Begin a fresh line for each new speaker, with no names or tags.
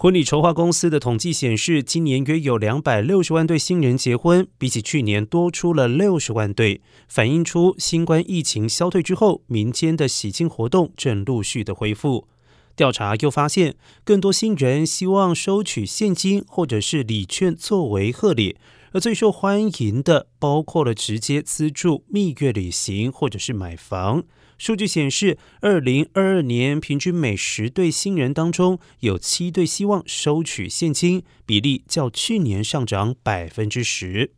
婚礼筹划公司的统计显示，今年约有两百六十万对新人结婚，比起去年多出了六十万对，反映出新冠疫情消退之后，民间的喜庆活动正陆续的恢复。调查又发现，更多新人希望收取现金或者是礼券作为贺礼，而最受欢迎的包括了直接资助蜜月旅行或者是买房。数据显示，二零二二年平均每十对新人当中有七对希望收取现金，比例较去年上涨百分之十。